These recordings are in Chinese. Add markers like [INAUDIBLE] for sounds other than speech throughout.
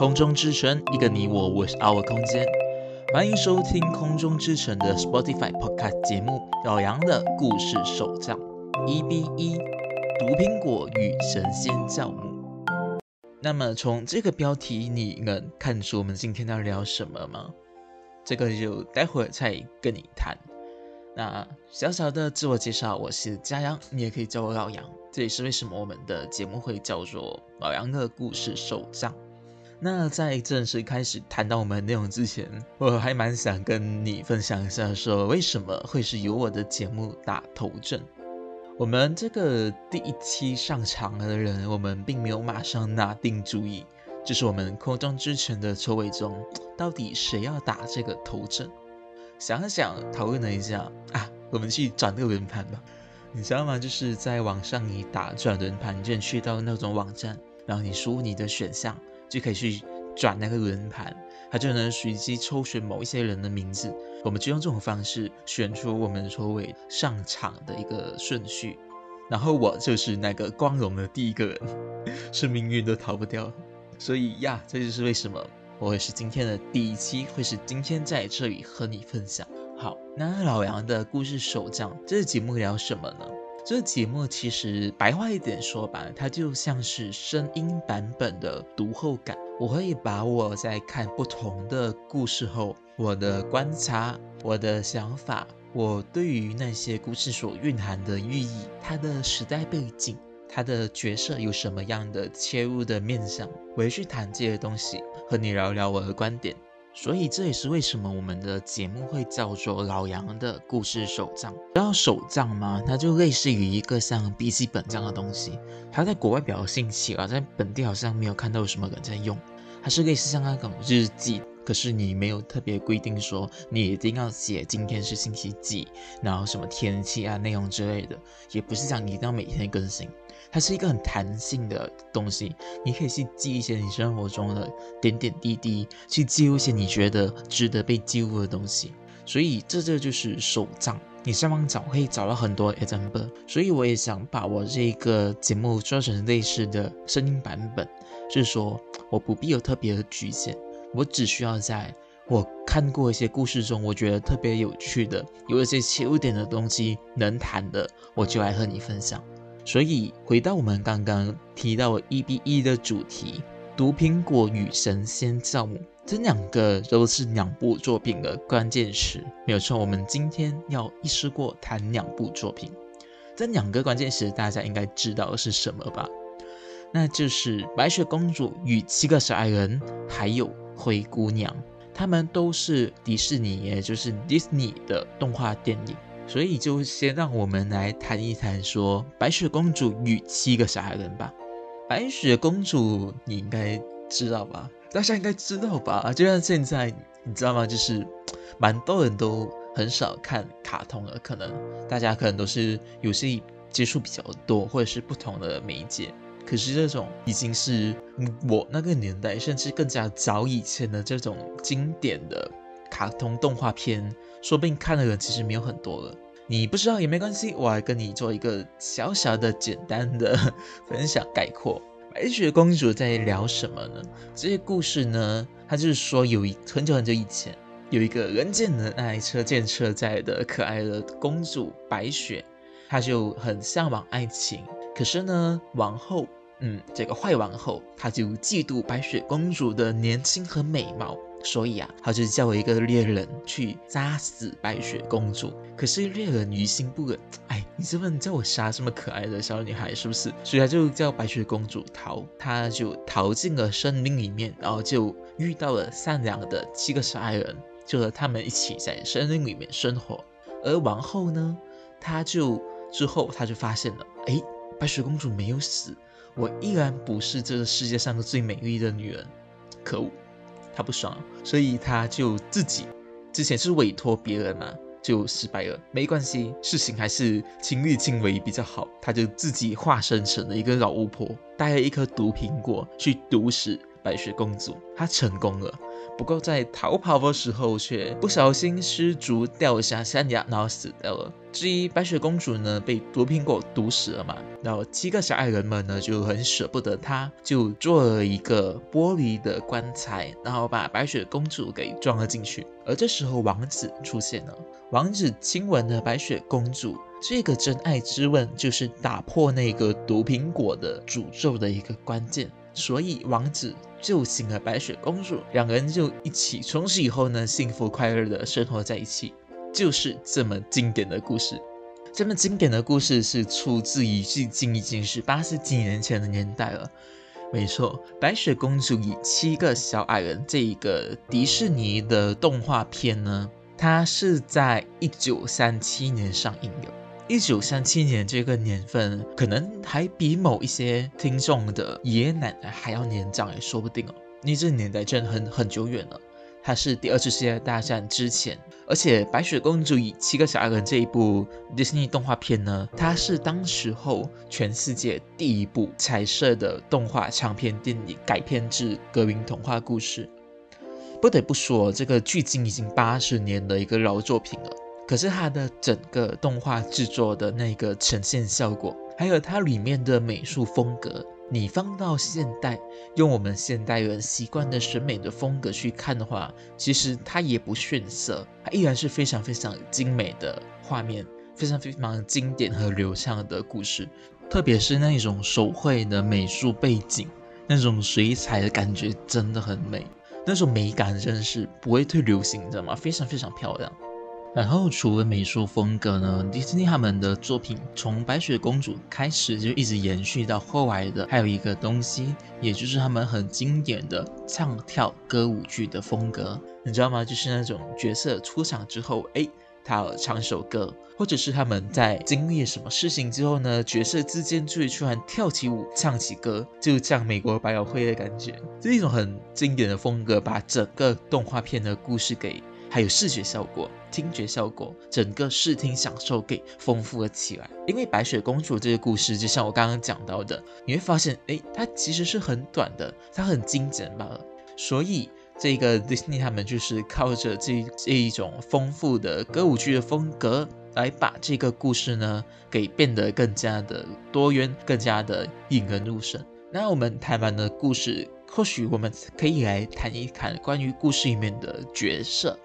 空中之城，一个你我，我是 Our 空间。欢迎收听空中之城的 Spotify Podcast 节目《老杨的故事手账》EP 一：毒苹果与神仙教母。那么从这个标题，你能看出我们今天要聊什么吗？这个就待会儿再跟你谈。那小小的自我介绍，我是嘉阳，你也可以叫我老杨。这也是为什么我们的节目会叫做老杨的故事手账。那在正式开始谈到我们内容之前，我还蛮想跟你分享一下，说为什么会是由我的节目打头阵。我们这个第一期上场的人，我们并没有马上拿定主意，就是我们空中之城的筹委中，到底谁要打这个头阵？想想，讨论了一下啊，我们去转个轮盘吧。你知道吗？就是在网上你打转轮盘，你就去到那种网站，然后你输入你的选项，就可以去转那个轮盘，它就能随机抽选某一些人的名字。我们就用这种方式选出我们所谓上场的一个顺序。然后我就是那个光荣的第一个人，是命运都逃不掉。所以呀，这就是为什么我会是今天的第一期，会是今天在这里和你分享。好，那老杨的故事手账，这个节目聊什么呢？这节目其实白话一点说吧，它就像是声音版本的读后感。我会把我在看不同的故事后，我的观察、我的想法，我对于那些故事所蕴含的寓意，它的时代背景，它的角色有什么样的切入的面向，我会去谈这些东西，和你聊聊我的观点。所以这也是为什么我们的节目会叫做老杨的故事手账。知道手账吗？它就类似于一个像笔记本这样的东西。它在国外比较兴起啊，在本地好像没有看到有什么人在用。它是类似像那种日记，可是你没有特别规定说你一定要写今天是星期几，然后什么天气啊、内容之类的，也不是讲你一定要每天更新。它是一个很弹性的东西，你可以去记一些你生活中的点点滴滴，去记录一些你觉得值得被记录的东西。所以这这就是手账，你上网找可以找到很多 example。所以我也想把我这个节目做成类似的声音版本，就是说我不必有特别的局限，我只需要在我看过一些故事中，我觉得特别有趣的，有一些切入点的东西能谈的，我就来和你分享。所以回到我们刚刚提到的一比一的主题，《毒苹果与神仙教母》这两个都是两部作品的关键词，没有错。我们今天要一试过谈两部作品，这两个关键词大家应该知道是什么吧？那就是《白雪公主与七个小矮人》还有《灰姑娘》，他们都是迪士尼，也就是 Disney 的动画电影。所以就先让我们来谈一谈说《白雪公主与七个小矮人》吧。白雪公主你应该知道吧？大家应该知道吧？就像现在你知道吗？就是蛮多人都很少看卡通了，可能大家可能都是有些接触比较多，或者是不同的媒介。可是这种已经是我那个年代，甚至更加早以前的这种经典的卡通动画片。说不定看的人其实没有很多了，你不知道也没关系，我来跟你做一个小小的、简单的分享概括。白 [LAUGHS] 雪公主在聊什么呢？这些故事呢，它就是说有一很久很久以前，有一个人见人爱、车见车载的可爱的公主白雪，她就很向往爱情。可是呢，王后，嗯，这个坏王后，她就嫉妒白雪公主的年轻和美貌。所以啊，她就叫了一个猎人去杀死白雪公主。可是猎人于心不忍，哎，你这么叫我杀这么可爱的小女孩，是不是？所以他就叫白雪公主逃，她就逃进了森林里面，然后就遇到了善良的七个小矮人，就和他们一起在森林里面生活。而王后呢，她就之后她就发现了，哎，白雪公主没有死，我依然不是这个世界上最美丽的女人，可恶！她不爽，所以她就自己之前是委托别人嘛，就失败了。没关系，事情还是亲力亲为比较好。她就自己化身成了一个老巫婆，带了一颗毒苹果去毒死白雪公主，她成功了。不过在逃跑的时候，却不小心失足掉下山崖，然后死掉了。至于白雪公主呢，被毒苹果毒死了嘛，然后七个小矮人们呢就很舍不得她，就做了一个玻璃的棺材，然后把白雪公主给装了进去。而这时候王子出现了，王子亲吻了白雪公主，这个真爱之吻就是打破那个毒苹果的诅咒的一个关键。所以王子救醒了白雪公主，两人就一起从此以后呢，幸福快乐的生活在一起，就是这么经典的故事。这么经典的故事是出自于距今已经是八十几年前的年代了。没错，白雪公主与七个小矮人这一个迪士尼的动画片呢，它是在一九三七年上映的。一九三七年这个年份，可能还比某一些听众的爷爷奶奶还要年长也说不定哦。因为这年代真的很很久远了，它是第二次世界大战之前。而且《白雪公主与七个小矮人》这一部迪士尼动画片呢，它是当时候全世界第一部彩色的动画长片电影改编自格林童话故事。不得不说，这个距今已经八十年的一个老作品了。可是它的整个动画制作的那个呈现效果，还有它里面的美术风格，你放到现代，用我们现代人习惯的审美的风格去看的话，其实它也不逊色，它依然是非常非常精美的画面，非常非常经典和流畅的故事，特别是那种手绘的美术背景，那种水彩的感觉真的很美，那种美感真的是不会退流行，你知道吗？非常非常漂亮。然后除了美术风格呢，迪士尼他们的作品从白雪公主开始就一直延续到后来的，还有一个东西，也就是他们很经典的唱跳歌舞剧的风格，你知道吗？就是那种角色出场之后，哎，他要唱首歌，或者是他们在经历什么事情之后呢，角色之间就会突然跳起舞，唱起歌，就像美国百老汇的感觉，是一种很经典的风格，把整个动画片的故事给。还有视觉效果、听觉效果，整个视听享受给丰富了起来。因为白雪公主这个故事，就像我刚刚讲到的，你会发现，哎，它其实是很短的，它很精简罢了。所以这个 Disney 他们就是靠着这这一种丰富的歌舞剧的风格，来把这个故事呢给变得更加的多元，更加的引人入胜。那我们谈完的故事，或许我们可以来谈一谈关于故事里面的角色。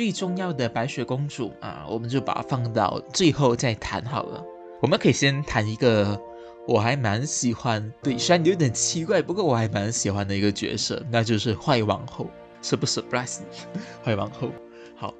最重要的白雪公主啊，我们就把它放到最后再谈好了。我们可以先谈一个我还蛮喜欢，对，虽然有点奇怪，不过我还蛮喜欢的一个角色，那就是坏王后。是不 surprise？[LAUGHS] 坏王后，好，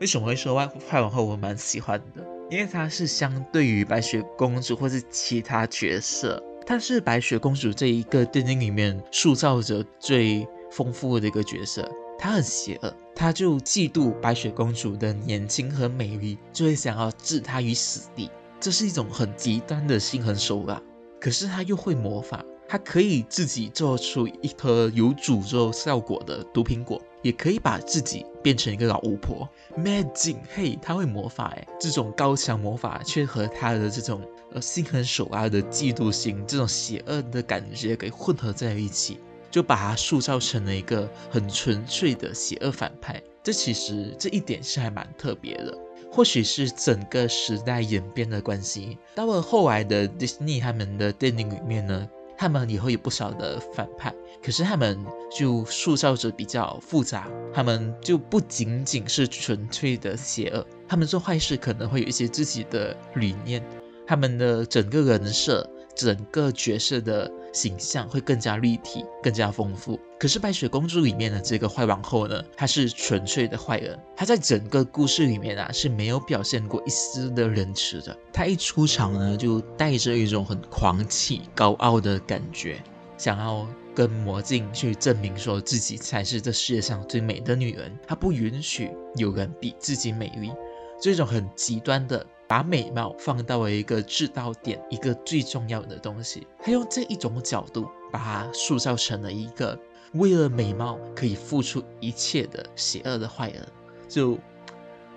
为什么会说坏坏王后我蛮喜欢的？因为她是相对于白雪公主或是其他角色，她是白雪公主这一个电影里面塑造着最丰富的一个角色。她很邪恶，她就嫉妒白雪公主的年轻和美丽，就会想要置她于死地。这是一种很极端的心狠手辣。可是她又会魔法，她可以自己做出一颗有诅咒效果的毒苹果，也可以把自己变成一个老巫婆。Magic，嘿，她会魔法哎，这种高强魔法却和她的这种呃心狠手辣的嫉妒心，这种邪恶的感觉给混合在一起。就把他塑造成了一个很纯粹的邪恶反派，这其实这一点是还蛮特别的。或许是整个时代演变的关系，到了后来的 Disney 他们的电影里面呢，他们也会有不少的反派，可是他们就塑造着比较复杂，他们就不仅仅是纯粹的邪恶，他们做坏事可能会有一些自己的理念，他们的整个人设。整个角色的形象会更加立体、更加丰富。可是白雪公主里面的这个坏王后呢，她是纯粹的坏人。她在整个故事里面啊是没有表现过一丝的仁慈的。她一出场呢，就带着一种很狂气、高傲的感觉，想要跟魔镜去证明说自己才是这世界上最美的女人。她不允许有人比自己美丽。这种很极端的。把美貌放到了一个制高点，一个最重要的东西。他用这一种角度把它塑造成了一个为了美貌可以付出一切的邪恶的坏人。就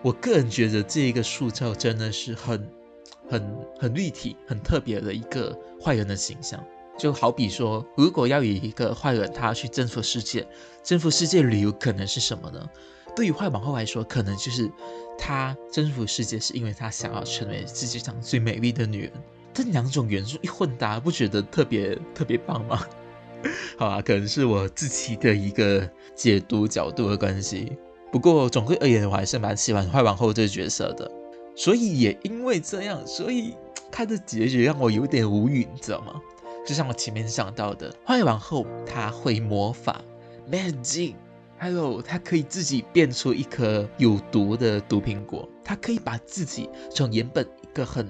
我个人觉得，这一个塑造真的是很、很、很立体、很特别的一个坏人的形象。就好比说，如果要以一个坏人他去征服世界，征服世界理由可能是什么呢？对于坏王后来说，可能就是他征服世界是因为他想要成为世界上最美丽的女人。这两种元素一混搭，不觉得特别特别棒吗？[LAUGHS] 好吧，可能是我自己的一个解读角度的关系。不过总归而言，我还是蛮喜欢坏王后这个角色的。所以也因为这样，所以她的结局让我有点无语，你知道吗？就像我前面讲到的，坏王后她会魔法，magic，还有她可以自己变出一颗有毒的毒苹果，她可以把自己从原本一个很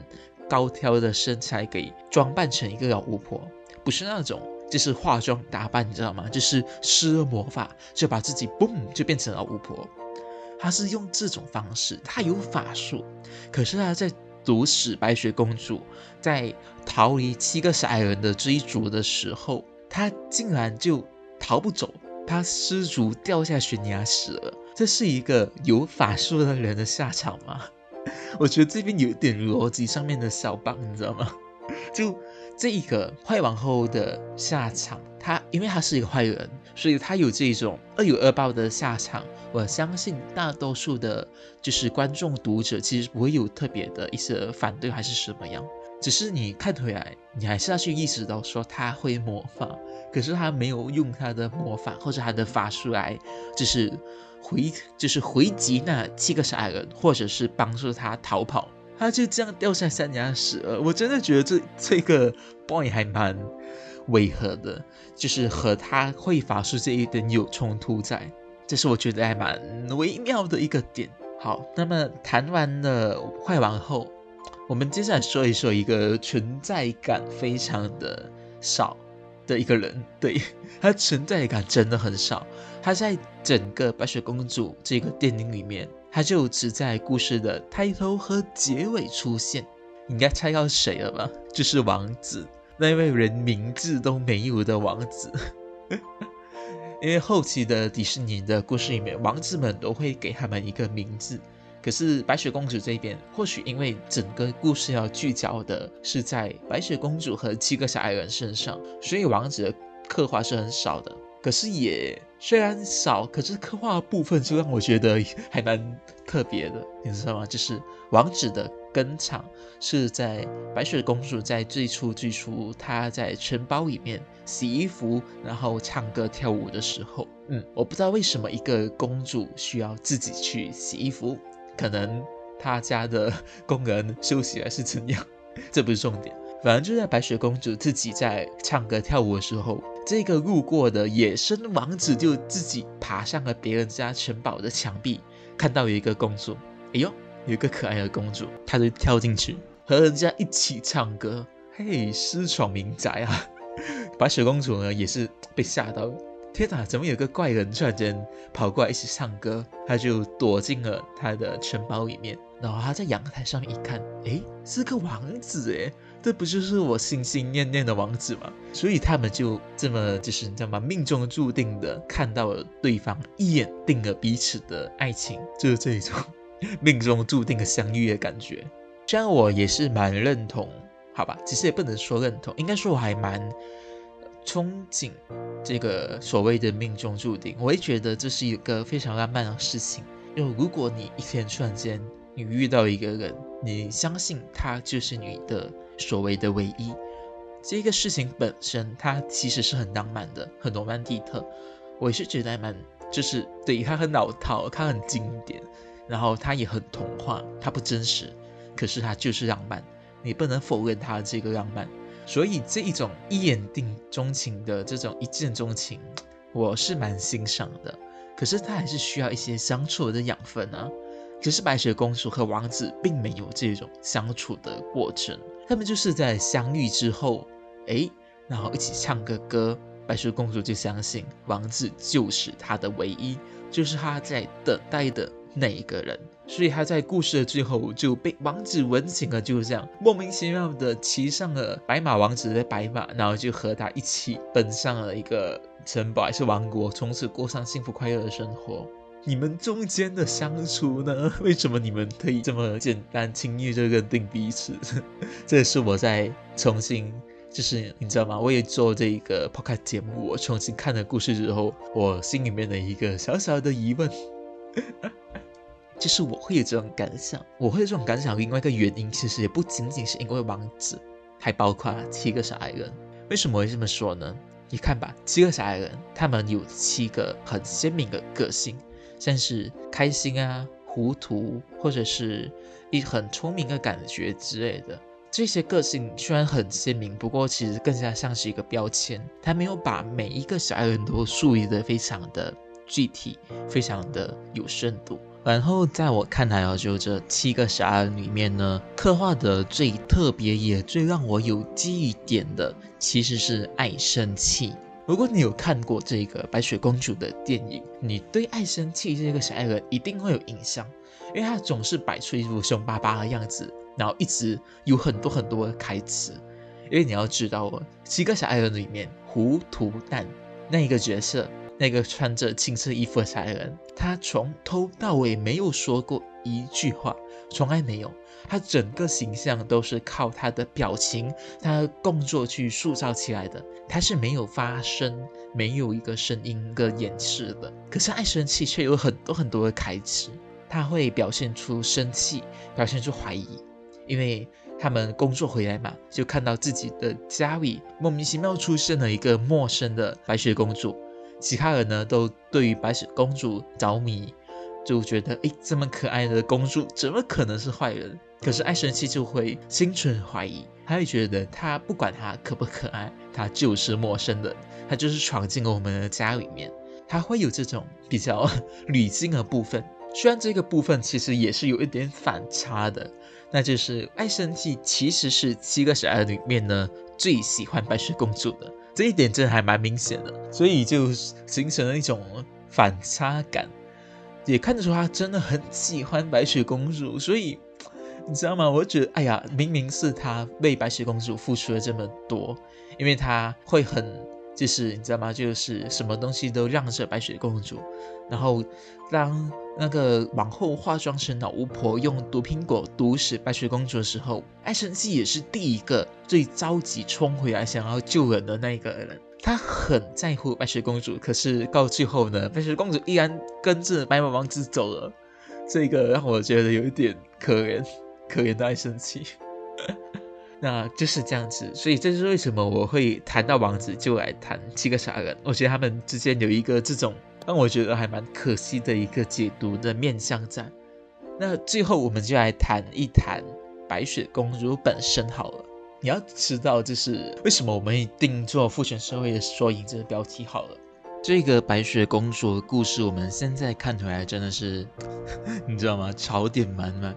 高挑的身材给装扮成一个老巫婆，不是那种就是化妆打扮，你知道吗？就是施了魔法就把自己嘣就变成了巫婆。他是用这种方式，他有法术，可是他在毒死白雪公主，在逃离七个傻人的追逐的时候，他竟然就逃不走，他失足掉下悬崖死了。这是一个有法术的人的下场吗？[LAUGHS] 我觉得这边有点逻辑上面的小棒你知道吗？[LAUGHS] 就这一个坏王后的下场，他因为他是一个坏人，所以他有这种恶有恶报的下场。我相信大多数的，就是观众读者，其实不会有特别的一些反对还是什么样。只是你看回来，你还是要去意识到说他会魔法，可是他没有用他的魔法或者他的法术来，就是回就是回击那七个傻人，或者是帮助他逃跑。他就这样掉下山崖死了。我真的觉得这这个 boy 还蛮违和的，就是和他会法术这一点有冲突在。这是我觉得还蛮微妙的一个点。好，那么谈完了坏王后，我们接下来说一说一个存在感非常的少的一个人。对 [LAUGHS] 他存在感真的很少。他在整个白雪公主这个电影里面。他就只在故事的开头和结尾出现，应该猜到谁了吧？就是王子，那一位连名字都没有的王子。[LAUGHS] 因为后期的迪士尼的故事里面，王子们都会给他们一个名字，可是白雪公主这边，或许因为整个故事要聚焦的是在白雪公主和七个小矮人身上，所以王子的刻画是很少的。可是也虽然少，可是刻画部分就让我觉得还蛮特别的，你知道吗？就是王子的登场是在白雪公主在最初最初她在城堡里面洗衣服，然后唱歌跳舞的时候，嗯，我不知道为什么一个公主需要自己去洗衣服，可能他家的 [LAUGHS] 工人休息还是怎样，[LAUGHS] 这不是重点。反正就在白雪公主自己在唱歌跳舞的时候。这个路过的野生王子就自己爬上了别人家城堡的墙壁，看到有一个公主，哎呦，有一个可爱的公主，他就跳进去和人家一起唱歌，嘿，私闯民宅啊！[LAUGHS] 白雪公主呢也是被吓到，天哪，怎么有个怪人突然间跑过来一起唱歌？他就躲进了他的城堡里面，然后他在阳台上面一看，诶，是个王子诶。这不就是我心心念念的王子吗？所以他们就这么就是你知道吗？命中注定的看到了对方，一眼定了彼此的爱情，就是这种命中注定的相遇的感觉。[LAUGHS] 虽然我也是蛮认同，好吧，其实也不能说认同，应该说我还蛮憧憬这个所谓的命中注定。我也觉得这是一个非常浪漫的事情，因为如果你一天突然间你遇到一个人，你相信他就是你的。所谓的唯一，这个事情本身，它其实是很浪漫的，很罗曼蒂克。我也是觉得蛮，就是对他很老套，他很经典，然后他也很童话，他不真实，可是他就是浪漫，你不能否认他这个浪漫。所以这一种一眼定钟情的这种一见钟情，我是蛮欣赏的。可是他还是需要一些相处的养分啊。可是白雪公主和王子并没有这种相处的过程。他们就是在相遇之后，哎，然后一起唱个歌，白雪公主就相信王子就是她的唯一，就是她在等待的那一个人，所以他在故事的最后就被王子吻醒了，就是这样莫名其妙的骑上了白马王子的白马，然后就和他一起奔上了一个城堡还是王国，从此过上幸福快乐的生活。你们中间的相处呢？为什么你们可以这么简单轻易就认定彼此？[LAUGHS] 这也是我在重新就是你知道吗？我也做这一个 podcast 节目，我重新看了故事之后，我心里面的一个小小的疑问，就是我会有这种感想。我会有这种感想，另外一个原因其实也不仅仅是因为王子，还包括七个小矮人。为什么会这么说呢？你看吧，七个小矮人，他们有七个很鲜明的个性，像是开心啊、糊涂，或者是一很聪明的感觉之类的。这些个性虽然很鲜明，不过其实更加像是一个标签。他没有把每一个小矮人都树立的非常的具体，非常的有深度。然后在我看来哦，就这七个小矮人里面呢，刻画的最特别也最让我有记忆点的，其实是爱生气。如果你有看过这个白雪公主的电影，你对爱生气这个小矮人一定会有印象，因为他总是摆出一副凶巴巴的样子。然后一直有很多很多的台词，因为你要知道哦，七个小矮人里面，糊涂蛋那一个角色，那个穿着青色衣服的小矮人，他从头到尾没有说过一句话，从来没有，他整个形象都是靠他的表情、他的动作去塑造起来的，他是没有发声，没有一个声音的演示的。可是爱生气却有很多很多的台词，他会表现出生气，表现出怀疑。因为他们工作回来嘛，就看到自己的家里莫名其妙出现了一个陌生的白雪公主，其他人呢都对于白雪公主着迷，就觉得诶，这么可爱的公主怎么可能是坏人？可是爱生气就会心存怀疑，他会觉得她不管她可不可爱，她就是陌生人，她就是闯进了我们的家里面，他会有这种比较 [LAUGHS] 理性的部分，虽然这个部分其实也是有一点反差的。那就是爱生气其实是七个小矮人里面呢最喜欢白雪公主的这一点真的还蛮明显的，所以就形成了一种反差感，也看得出他真的很喜欢白雪公主。所以你知道吗？我觉得哎呀，明明是他为白雪公主付出了这么多，因为他会很就是你知道吗？就是什么东西都让着白雪公主，然后当。那个往后化妆成老巫婆，用毒苹果毒死白雪公主的时候，爱生气也是第一个最着急冲回来想要救人的那一个人。他很在乎白雪公主，可是到最后呢，白雪公主依然跟着白马王子走了。这个让我觉得有一点可怜，可怜的爱生气。[LAUGHS] 那就是这样子，所以这是为什么我会谈到王子就来谈七个傻人。我觉得他们之间有一个这种。让我觉得还蛮可惜的一个解读的面向在。那最后我们就来谈一谈白雪公主本身好了。你要知道，就是为什么我们一定做父权社会的缩影这个标题好了。这个白雪公主的故事，我们现在看出来真的是，[LAUGHS] 你知道吗？槽点满满。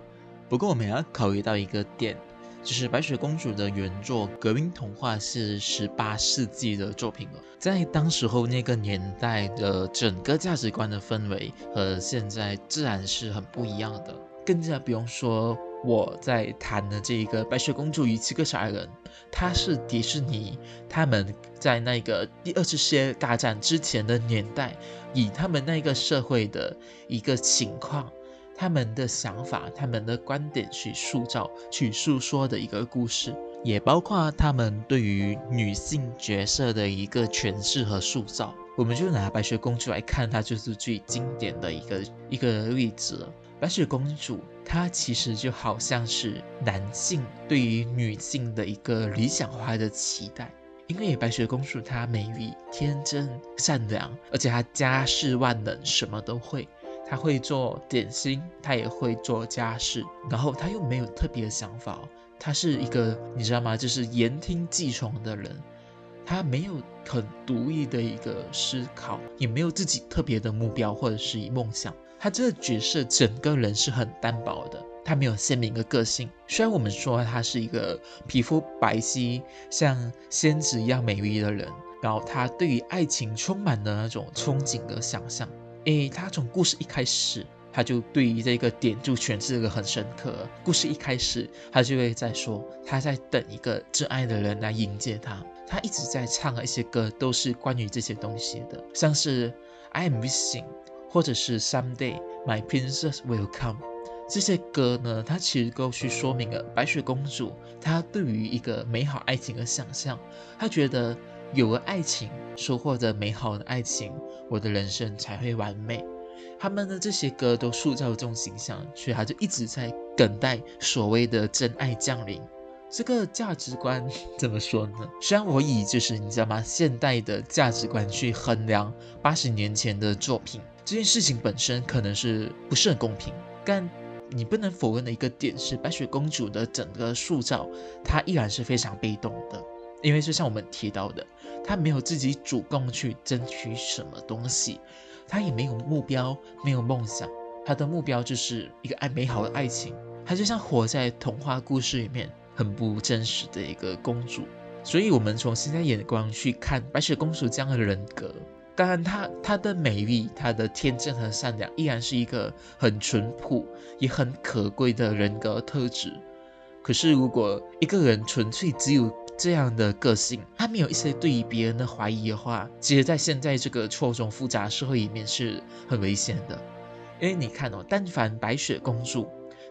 不过我们要考虑到一个点。就是白雪公主的原作《格林童话》是十八世纪的作品了，在当时候那个年代的整个价值观的氛围和现在自然是很不一样的，更加不用说我在谈的这个《白雪公主与七个小矮人》，它是迪士尼他们在那个第二次世界大战之前的年代，以他们那个社会的一个情况。他们的想法、他们的观点去塑造、去诉说的一个故事，也包括他们对于女性角色的一个诠释和塑造。我们就拿白雪公主来看，它就是最经典的一个一个例子了。白雪公主她其实就好像是男性对于女性的一个理想化的期待，因为白雪公主她美丽、天真、善良，而且她家世万能，什么都会。他会做点心，他也会做家事，然后他又没有特别的想法，他是一个你知道吗？就是言听计从的人，他没有很独立的一个思考，也没有自己特别的目标或者是梦想。他这个角色整个人是很单薄的，他没有鲜明的个性。虽然我们说他是一个皮肤白皙、像仙子一样美丽的人，然后他对于爱情充满了那种憧憬的想象。诶，他从故事一开始，他就对于这个点就诠释的很深刻。故事一开始，他就会在说他在等一个挚爱的人来迎接他。他一直在唱的一些歌，都是关于这些东西的，像是 I am missing，或者是 Someday my princess will come。这些歌呢，它其实都去说明了白雪公主她对于一个美好爱情的想象。她觉得有了爱情，收获着美好的爱情，我的人生才会完美。他们的这些歌都塑造这种形象，所以他就一直在等待所谓的真爱降临。这个价值观怎么说呢？虽然我以就是你知道吗，现代的价值观去衡量八十年前的作品，这件事情本身可能是不是很公平。但你不能否认的一个点是，白雪公主的整个塑造，她依然是非常被动的。因为就像我们提到的，她没有自己主动去争取什么东西，她也没有目标，没有梦想。她的目标就是一个爱美好的爱情。她就像活在童话故事里面。很不真实的一个公主，所以我们从现在眼光去看白雪公主这样的人格，当然她她的美丽、她的天真和善良，依然是一个很淳朴也很可贵的人格特质。可是如果一个人纯粹只有这样的个性，他没有一些对于别人的怀疑的话，其实，在现在这个错综复杂社会里面是很危险的。因为你看哦，但凡白雪公主，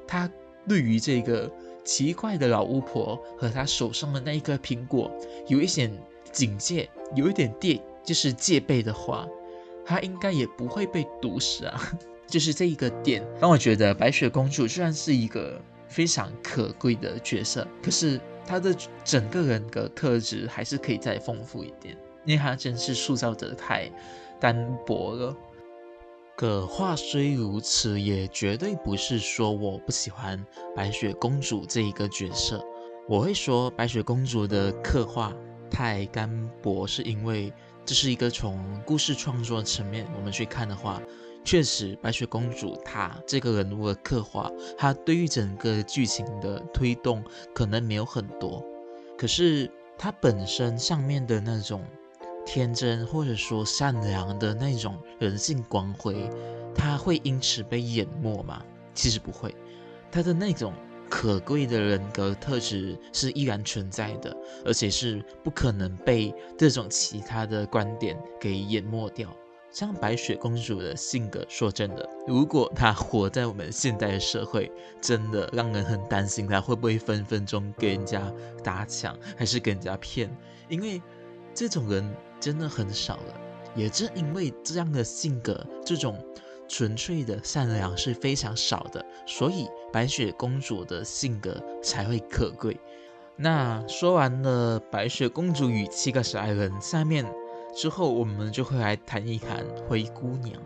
她对于这个。奇怪的老巫婆和她手上的那一颗苹果有一点警戒，有一点戒，就是戒备的话，她应该也不会被毒死啊。[LAUGHS] 就是这一个点，让我觉得白雪公主虽然是一个非常可贵的角色，可是她的整个人格特质还是可以再丰富一点，因为她真是塑造的太单薄了。可话虽如此，也绝对不是说我不喜欢白雪公主这一个角色。我会说白雪公主的刻画太干薄，是因为这是一个从故事创作层面我们去看的话，确实白雪公主她这个人物的刻画，她对于整个剧情的推动可能没有很多。可是她本身上面的那种。天真或者说善良的那种人性光辉，他会因此被淹没吗？其实不会，他的那种可贵的人格特质是依然存在的，而且是不可能被这种其他的观点给淹没掉。像白雪公主的性格，说真的，如果她活在我们现代的社会，真的让人很担心她会不会分分钟给人家打抢，还是给人家骗，因为这种人。真的很少了，也正因为这样的性格，这种纯粹的善良是非常少的，所以白雪公主的性格才会可贵。那说完了白雪公主与七个小矮人，下面之后我们就会来谈一谈灰姑娘。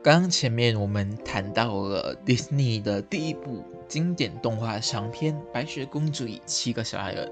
刚刚前面我们谈到了迪士尼的第一部经典动画长片《白雪公主与七个小矮人》，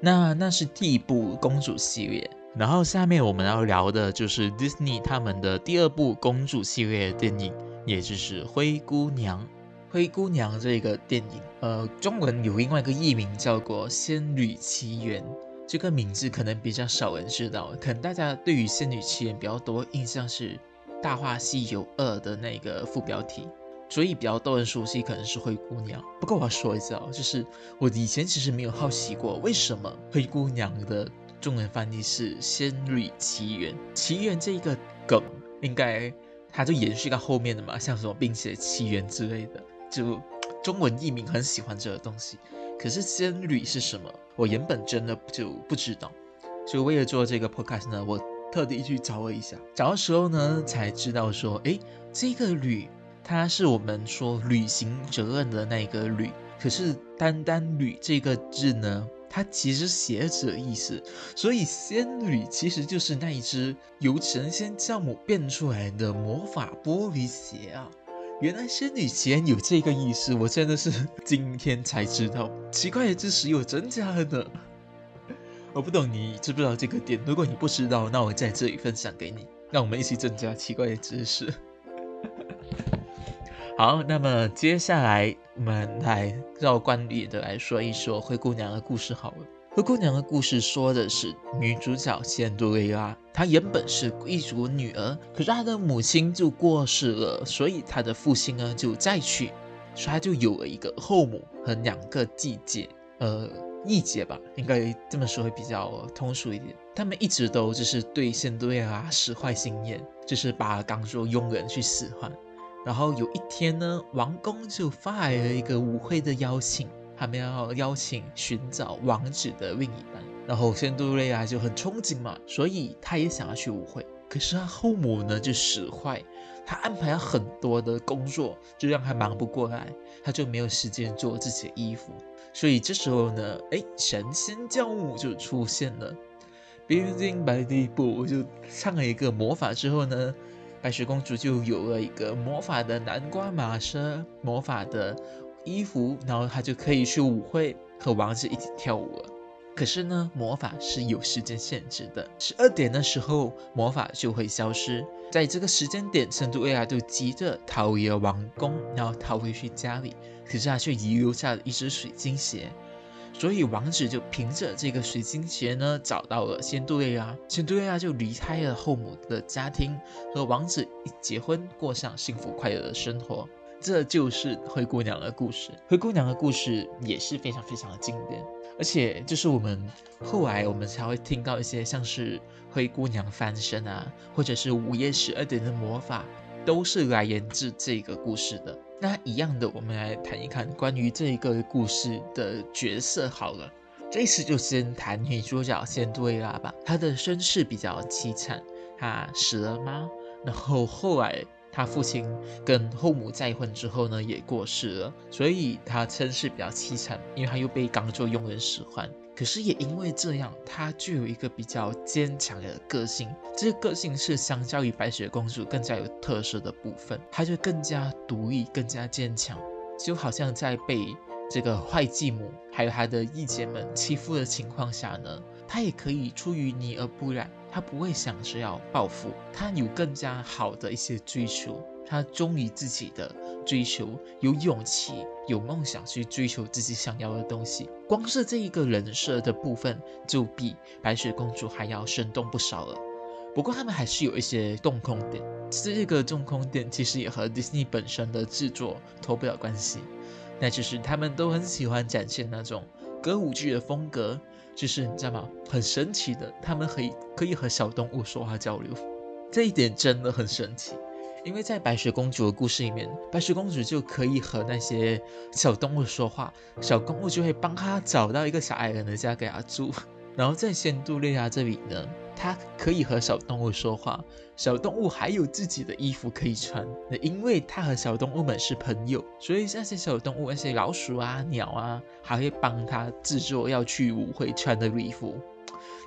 那那是第一部公主系列。然后下面我们要聊的就是迪士尼他们的第二部公主系列电影，也就是《灰姑娘》。《灰姑娘》这个电影，呃，中文有另外一个译名叫做《仙女奇缘》，这个名字可能比较少人知道，可能大家对于《仙女奇缘》比较多印象是。《大话西游二》的那个副标题，所以比较多人熟悉可能是灰姑娘。不过我要说一下哦，就是我以前其实没有好奇过，为什么灰姑娘的中文翻译是《仙女奇缘》？奇缘这一个梗，应该它就延续到后面的嘛，像什么冰雪奇缘之类的，就中文译名很喜欢这个东西。可是仙女是什么？我原本真的就不知道，所以为了做这个 podcast 呢，我。特地去找了一下，找的时候呢，才知道说，哎，这个“旅”它是我们说履行责任的那个“旅”，可是单单“旅”这个字呢，它其实写着意思，所以仙女其实就是那一只由神仙教母变出来的魔法玻璃鞋啊！原来仙女鞋有这个意思，我真的是 [LAUGHS] 今天才知道，奇怪的知识有增加了呢。我不懂你知不知道这个点？如果你不知道，那我在这里分享给你，让我们一起增加奇怪的知识。[LAUGHS] 好，那么接下来我们来绕惯例的来说一说灰姑娘的故事好了。灰姑娘的故事说的是女主角仙杜瑞拉，她原本是贵族女儿，可是她的母亲就过世了，所以她的父亲呢就再娶，所以她就有了一个后母和两个继姐。呃。义姐吧，应该这么说会比较通俗一点。他们一直都就是对仙杜瑞拉使坏心眼，就是把当做佣人去使唤。然后有一天呢，王宫就发来了一个舞会的邀请，他们要邀请寻找王子的另一半。然后仙杜瑞亚就很憧憬嘛，所以他也想要去舞会。可是他后母呢就使坏，他安排了很多的工作，就让他忙不过来，他就没有时间做自己的衣服。所以这时候呢，哎，神仙教母就出现了。b u 白地步就唱了一个魔法之后呢，白雪公主就有了一个魔法的南瓜马车、魔法的衣服，然后她就可以去舞会和王子一起跳舞了。可是呢，魔法是有时间限制的，十二点的时候魔法就会消失。在这个时间点，圣杜瑞亚就急着逃离了王宫，然后逃回去家里。可是他却遗留下了一只水晶鞋。所以王子就凭着这个水晶鞋呢，找到了仙杜瑞拉。仙杜瑞拉就离开了后母的家庭，和王子一结婚，过上幸福快乐的生活。这就是灰姑娘的故事。灰姑娘的故事也是非常非常的经典，而且就是我们后来我们才会听到一些像是灰姑娘翻身啊，或者是午夜十二点的魔法，都是来源自这个故事的。那一样的，我们来谈一谈关于这个故事的角色好了。这次就先谈女主角仙杜瑞拉吧。她的身世比较凄惨，她死了吗？然后后来她父亲跟后母再婚之后呢，也过世了，所以她身世比较凄惨，因为她又被当做佣人使唤。可是也因为这样，她具有一个比较坚强的个性。这个个性是相较于白雪公主更加有特色的部分，她就更加独立、更加坚强。就好像在被这个坏继母还有她的义姐们欺负的情况下呢，他也可以出淤泥而不染。他不会想着要报复，他有更加好的一些追求。他忠于自己的追求，有勇气、有梦想去追求自己想要的东西。光是这一个人设的部分，就比白雪公主还要生动不少了。不过他们还是有一些动空点，这个动空点其实也和 Disney 本身的制作脱不了关系，那就是他们都很喜欢展现那种歌舞剧的风格，就是你知道吗？很神奇的，他们可以可以和小动物说话交流，这一点真的很神奇。因为在白雪公主的故事里面，白雪公主就可以和那些小动物说话，小动物就会帮她找到一个小矮人的家给她住。然后在仙杜瑞亚这里呢，她可以和小动物说话，小动物还有自己的衣服可以穿。那因为她和小动物们是朋友，所以那些小动物，那些老鼠啊、鸟啊，还会帮她制作要去舞会穿的礼服，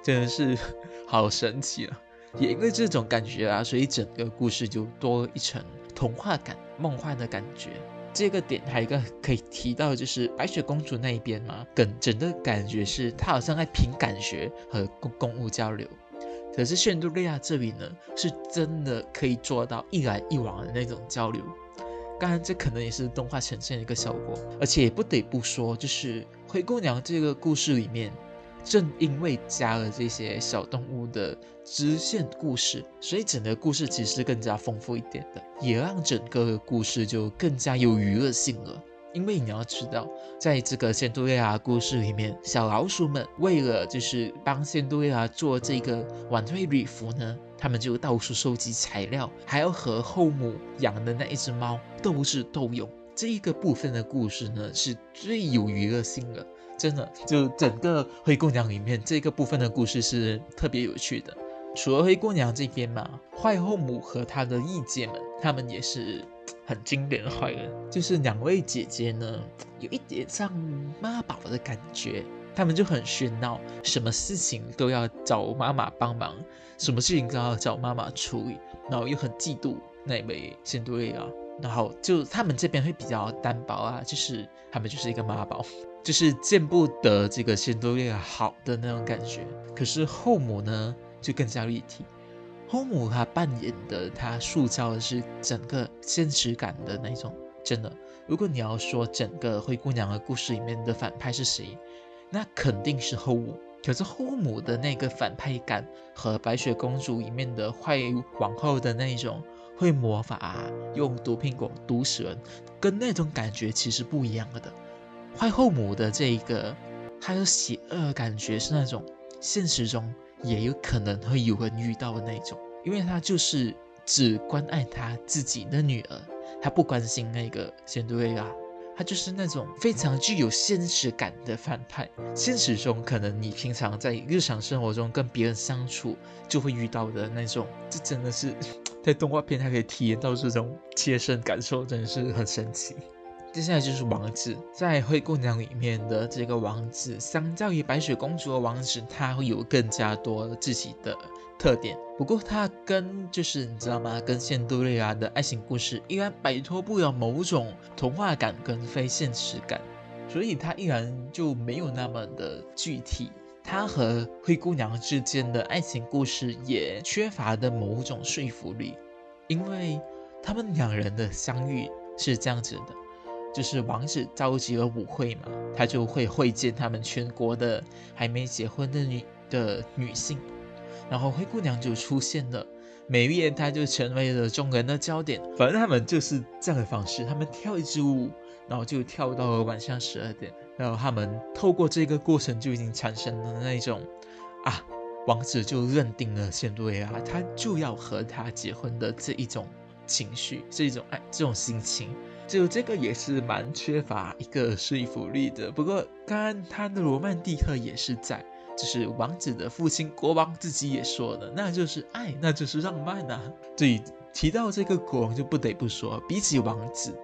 真的是好神奇啊！也因为这种感觉啊，所以整个故事就多了一层童话感、梦幻的感觉。这个点还有一个可以提到，就是白雪公主那一边嘛，跟整个感觉是她好像在凭感觉和公公务交流。可是仙杜瑞亚这里呢，是真的可以做到一来一往的那种交流。当然，这可能也是动画呈现的一个效果。而且也不得不说，就是灰姑娘这个故事里面。正因为加了这些小动物的支线故事，所以整个故事其实更加丰富一点的，也让整个故事就更加有娱乐性了。因为你要知道，在这个仙杜瑞拉故事里面，小老鼠们为了就是帮仙杜瑞拉做这个晚会礼服呢，他们就到处收集材料，还要和后母养的那一只猫斗智斗勇。这一个部分的故事呢，是最有娱乐性的。真的，就整个灰姑娘里面这个部分的故事是特别有趣的。除了灰姑娘这边嘛，坏后母和她的义姐们，她们也是很经典的坏人。就是两位姐姐呢，有一点像妈宝的感觉，她们就很喧闹，什么事情都要找妈妈帮忙，什么事情都要找妈妈处理，然后又很嫉妒那位仙杜瑞拉，然后就他们这边会比较单薄啊，就是他们就是一个妈宝。就是见不得这个仙杜瑞拉好的那种感觉，可是后母呢就更加立体。后母她扮演的，她塑造的是整个现实感的那种。真的，如果你要说整个灰姑娘的故事里面的反派是谁，那肯定是后母。可是后母的那个反派感和白雪公主里面的坏皇后的那种会魔法、用毒苹果毒死人，跟那种感觉其实不一样的。坏后母的这一个他的邪恶感觉是那种现实中也有可能会有人遇到的那种，因为他就是只关爱他自己的女儿，他不关心那个仙杜瑞拉。他就是那种非常具有现实感的反派。现实中，可能你平常在日常生活中跟别人相处就会遇到的那种，这真的是在动画片还可以体验到这种切身感受，真的是很神奇。接下来就是王子，在灰姑娘里面的这个王子，相较于白雪公主的王子，他会有更加多自己的。特点，不过他跟就是你知道吗？跟仙杜瑞拉的爱情故事依然摆脱不了某种童话感跟非现实感，所以他依然就没有那么的具体。他和灰姑娘之间的爱情故事也缺乏的某种说服力，因为他们两人的相遇是这样子的，就是王子召集了舞会嘛，他就会会见他们全国的还没结婚的女的女性。然后灰姑娘就出现了，每一夜她就成为了众人的焦点。反正他们就是这样的方式，他们跳一支舞，然后就跳到了晚上十二点。然后他们透过这个过程就已经产生了那种，啊，王子就认定了仙杜瑞拉，他就要和他结婚的这一种情绪，这一种爱，这种心情。就这个也是蛮缺乏一个说服力的。不过刚刚他的罗曼蒂克也是在。就是王子的父亲国王自己也说了，那就是爱，那就是浪漫呐。对提到这个国王，就不得不说，比起王子，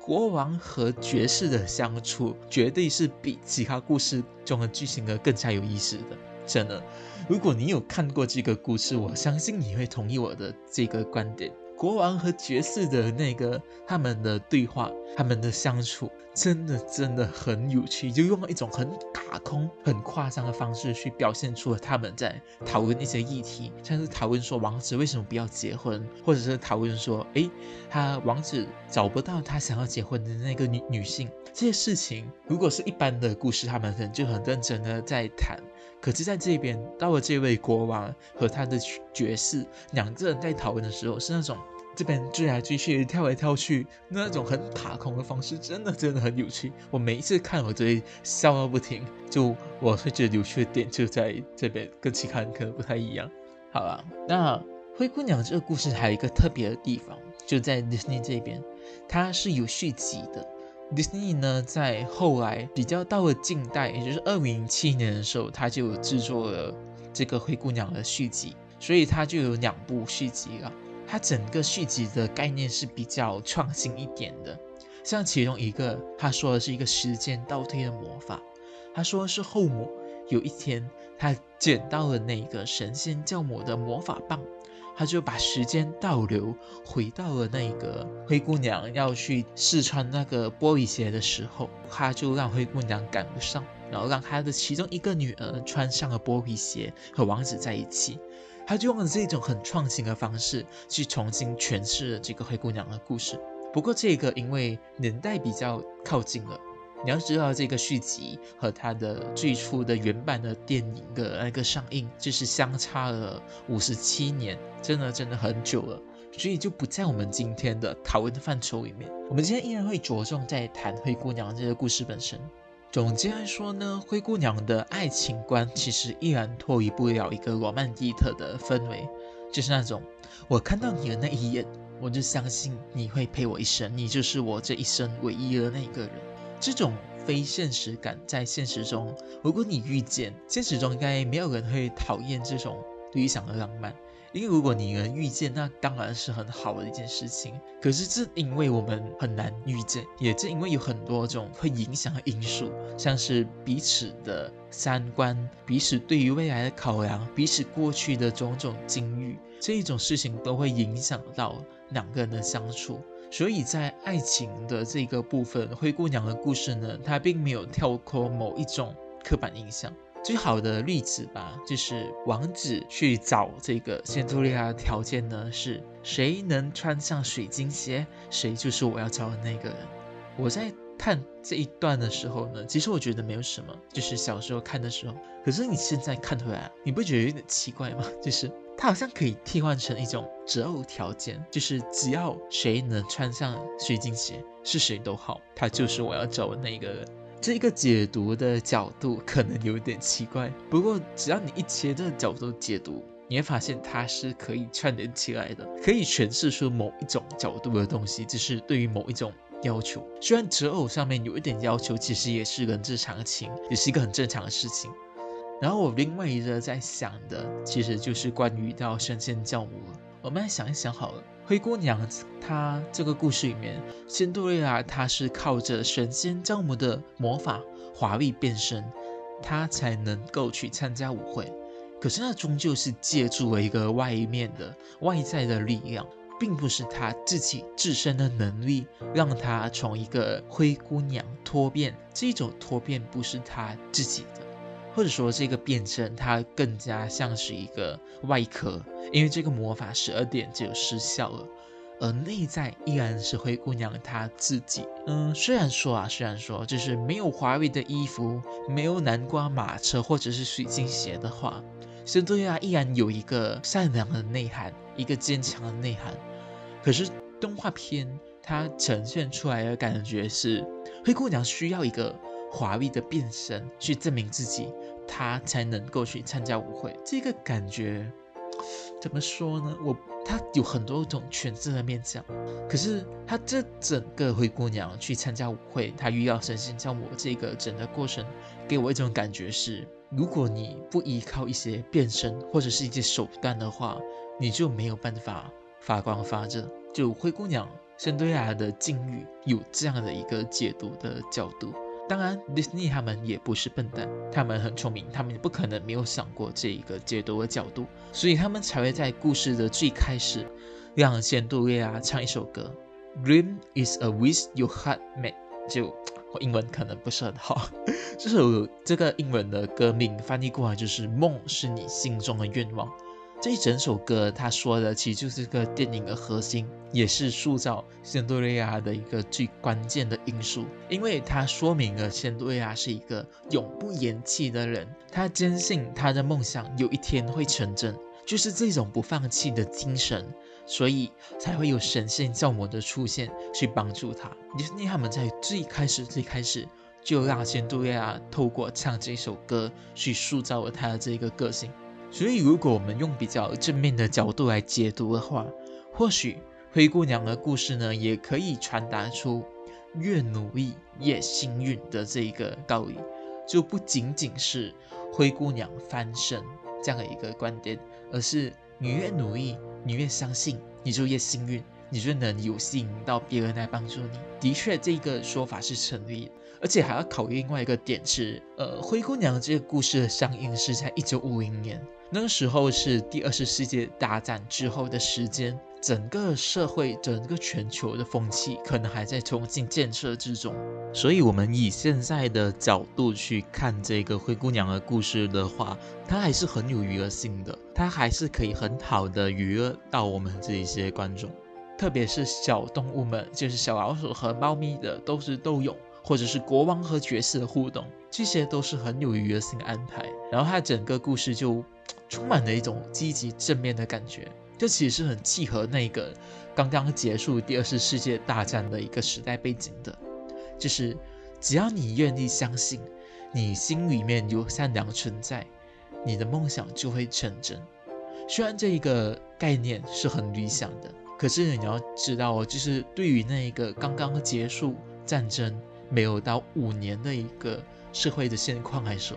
国王和爵士的相处，绝对是比其他故事中的剧情的更加有意思的。真的，如果你有看过这个故事，我相信你会同意我的这个观点。国王和爵士的那个他们的对话，他们的相处，真的真的很有趣，就用了一种很卡空、很夸张的方式去表现出了他们在讨论一些议题，像是讨论说王子为什么不要结婚，或者是讨论说，诶，他王子找不到他想要结婚的那个女女性，这些事情，如果是一般的故事，他们可能就很认真的在谈。可是在这边，到了这位国王和他的爵士两个人在讨论的时候，是那种这边追来追去、跳来跳去，那种很卡空的方式，真的真的很有趣。我每一次看，我都会笑到不停。就我会觉得有趣的点就在这边，跟其他人可能不太一样。好了，那灰姑娘这个故事还有一个特别的地方，就在迪士尼这边，它是有续集的。迪士尼呢，在后来比较到了近代，也就是二零零七年的时候，它就制作了这个灰姑娘的续集，所以它就有两部续集了。它整个续集的概念是比较创新一点的，像其中一个，他说的是一个时间倒退的魔法，他说是后母有一天，他捡到了那个神仙教母的魔法棒。他就把时间倒流，回到了那个灰姑娘要去试穿那个玻璃鞋的时候，他就让灰姑娘赶不上，然后让他的其中一个女儿穿上了玻璃鞋和王子在一起。他就用了这种很创新的方式去重新诠释了这个灰姑娘的故事。不过这个因为年代比较靠近了。你要知道，这个续集和它的最初的原版的电影的那个上映，就是相差了五十七年，真的真的很久了，所以就不在我们今天的讨论的范畴里面。我们今天依然会着重在谈灰姑娘这个故事本身。总结来说呢，灰姑娘的爱情观其实依然脱离不了一个罗曼蒂克的氛围，就是那种我看到你的那一眼，我就相信你会陪我一生，你就是我这一生唯一的那一个人。这种非现实感，在现实中，如果你遇见，现实中应该没有人会讨厌这种理想的浪漫，因为如果你能遇见，那当然是很好的一件事情。可是正因为我们很难遇见，也正因为有很多种会影响的因素，像是彼此的三观、彼此对于未来的考量、彼此过去的种种境遇，这一种事情都会影响到两个人的相处。所以在爱情的这个部分，灰姑娘的故事呢，它并没有跳脱某一种刻板印象。最好的例子吧，就是王子去找这个仙杜丽亚的条件呢，是谁能穿上水晶鞋，谁就是我要找的那个人。我在看这一段的时候呢，其实我觉得没有什么，就是小时候看的时候。可是你现在看回来，你不觉得有点奇怪吗？就是。它好像可以替换成一种择偶条件，就是只要谁能穿上水晶鞋，是谁都好，他就是我要找的那个人。这一个解读的角度可能有点奇怪，不过只要你一切这个角度解读，你会发现它是可以串联起来的，可以诠释出某一种角度的东西，就是对于某一种要求。虽然择偶上面有一点要求，其实也是人之常情，也是一个很正常的事情。然后我另外一个在想的，其实就是关于到神仙教母了。我们来想一想好了，灰姑娘她这个故事里面，仙杜瑞拉她是靠着神仙教母的魔法华丽变身，她才能够去参加舞会。可是那终究是借助了一个外面的外在的力量，并不是她自己自身的能力让她从一个灰姑娘脱变。这种脱变不是她自己的。或者说，这个变身它更加像是一个外壳，因为这个魔法十二点就失效了，而内在依然是灰姑娘她自己。嗯，虽然说啊，虽然说就是没有华丽的衣服，没有南瓜马车或者是水晶鞋的话，圣多亚依然有一个善良的内涵，一个坚强的内涵。可是动画片它呈现出来的感觉是，灰姑娘需要一个华丽的变身去证明自己。他才能够去参加舞会，这个感觉 [SNIFFS] 怎么说呢？我他有很多种诠释的面相，可是他这整个灰姑娘去参加舞会，他遇到神仙教母这个整个过程，给我一种感觉是：如果你不依靠一些变身或者是一些手段的话，你就没有办法发光发热。就灰姑娘圣对亚的境遇有这样的一个解读的角度。当然，，Disney 他们也不是笨蛋，他们很聪明，他们不可能没有想过这一个解读的角度，所以他们才会在故事的最开始让仙杜瑞亚唱一首歌。Dream is a wish your heart made。就我英文可能不是很好，[LAUGHS] 这首这个英文的歌名翻译过来就是“梦是你心中的愿望”。这一整首歌，他说的其实就是个电影的核心，也是塑造仙杜瑞亚的一个最关键的因素，因为他说明了仙杜瑞亚是一个永不言弃的人，他坚信他的梦想有一天会成真，就是这种不放弃的精神，所以才会有神仙教母的出现去帮助他。迪士尼他们在最开始最开始就让仙杜瑞亚透过唱这首歌去塑造了他的这个个性。所以，如果我们用比较正面的角度来解读的话，或许灰姑娘的故事呢，也可以传达出越努力越幸运的这一个道理，就不仅仅是灰姑娘翻身这样的一个观点，而是你越努力，你越相信，你就越幸运，你就能有吸引到别人来帮助你。的确，这个说法是成立的，而且还要考虑另外一个点是，呃，灰姑娘这个故事的上映是在一九五零年。那个时候是第二次世界大战之后的时间，整个社会、整个全球的风气可能还在重新建设之中。所以，我们以现在的角度去看这个灰姑娘的故事的话，它还是很有娱乐性的，它还是可以很好的娱乐到我们这一些观众，特别是小动物们，就是小老鼠和猫咪的斗智斗勇，或者是国王和爵士的互动，这些都是很有娱乐性的安排。然后，它整个故事就。充满了一种积极正面的感觉，这其实是很契合那个刚刚结束第二次世界大战的一个时代背景的。就是只要你愿意相信，你心里面有善良存在，你的梦想就会成真。虽然这一个概念是很理想的，可是你要知道哦，就是对于那一个刚刚结束战争没有到五年的一个社会的现况来说。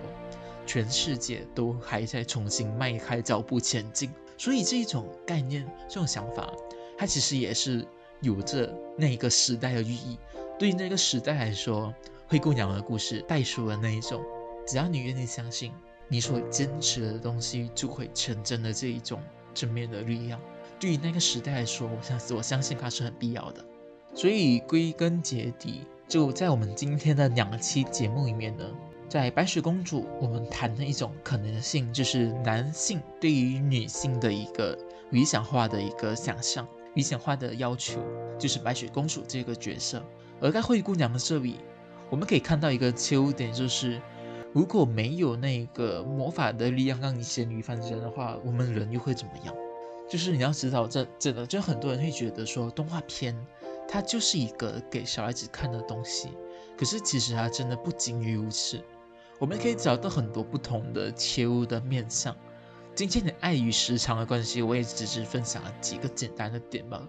全世界都还在重新迈开脚步前进，所以这一种概念、这种想法，它其实也是有着那一个时代的寓意。对于那个时代来说，灰姑娘的故事带出了那一种，只要你愿意相信，你所坚持的东西就会成真的这一种正面的力量。对于那个时代来说，我相信，我相信它是很必要的。所以归根结底，就在我们今天的两期节目里面呢。在白雪公主，我们谈的一种可能性，就是男性对于女性的一个理想化的一个想象，理想化的要求，就是白雪公主这个角色。而在灰姑娘的这里，我们可以看到一个切入点，就是如果没有那个魔法的力量让你仙女翻身的话，我们人又会怎么样？就是你要知道，这真的就很多人会觉得说，动画片它就是一个给小孩子看的东西。可是其实它真的不仅于如此，我们可以找到很多不同的切入的面向。今天的碍于时长的关系，我也只是分享了几个简单的点吧。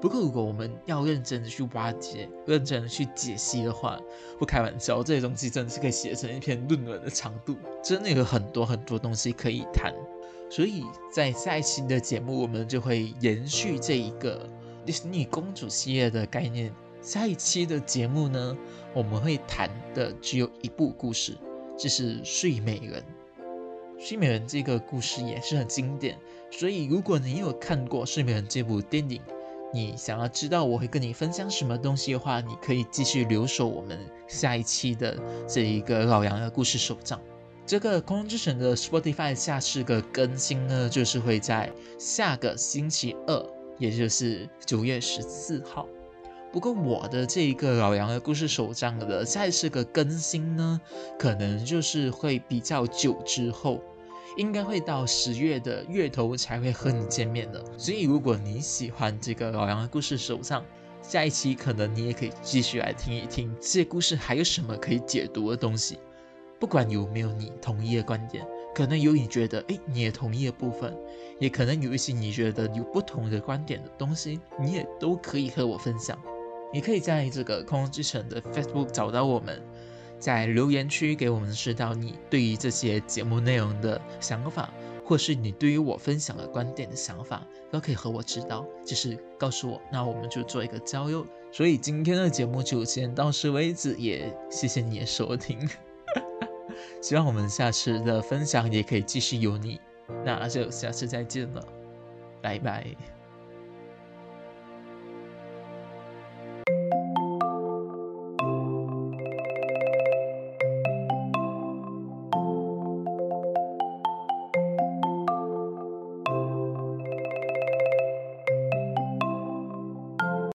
不过，如果我们要认真的去挖掘、认真的去解析的话，不开玩笑，这些东西真的是可以写成一篇论文的长度，真的有很多很多东西可以谈。所以在下一期的节目，我们就会延续这一个迪士尼公主系列的概念。下一期的节目呢，我们会谈的只有一部故事，就是《睡美人》。《睡美人》这个故事也是很经典，所以如果你有看过《睡美人》这部电影，你想要知道我会跟你分享什么东西的话，你可以继续留守我们下一期的这一个老杨的故事手账。这个空中之城的 Spotify 下次的更新呢，就是会在下个星期二，也就是九月十四号。不过我的这一个老杨的故事手账的下一次个更新呢，可能就是会比较久之后。应该会到十月的月头才会和你见面的，所以如果你喜欢这个老杨的故事手账，下一期可能你也可以继续来听一听这些故事还有什么可以解读的东西。不管有没有你同意的观点，可能有你觉得哎你也同意的部分，也可能有一些你觉得有不同的观点的东西，你也都可以和我分享。你可以在这个空之城的 Facebook 找到我们。在留言区给我们知道你对于这些节目内容的想法，或是你对于我分享的观点的想法，都可以和我知道，就是告诉我，那我们就做一个交流。所以今天的节目就先到此为止，也谢谢你的收听。希望我们下次的分享也可以继续有你，那就下次再见了，拜拜。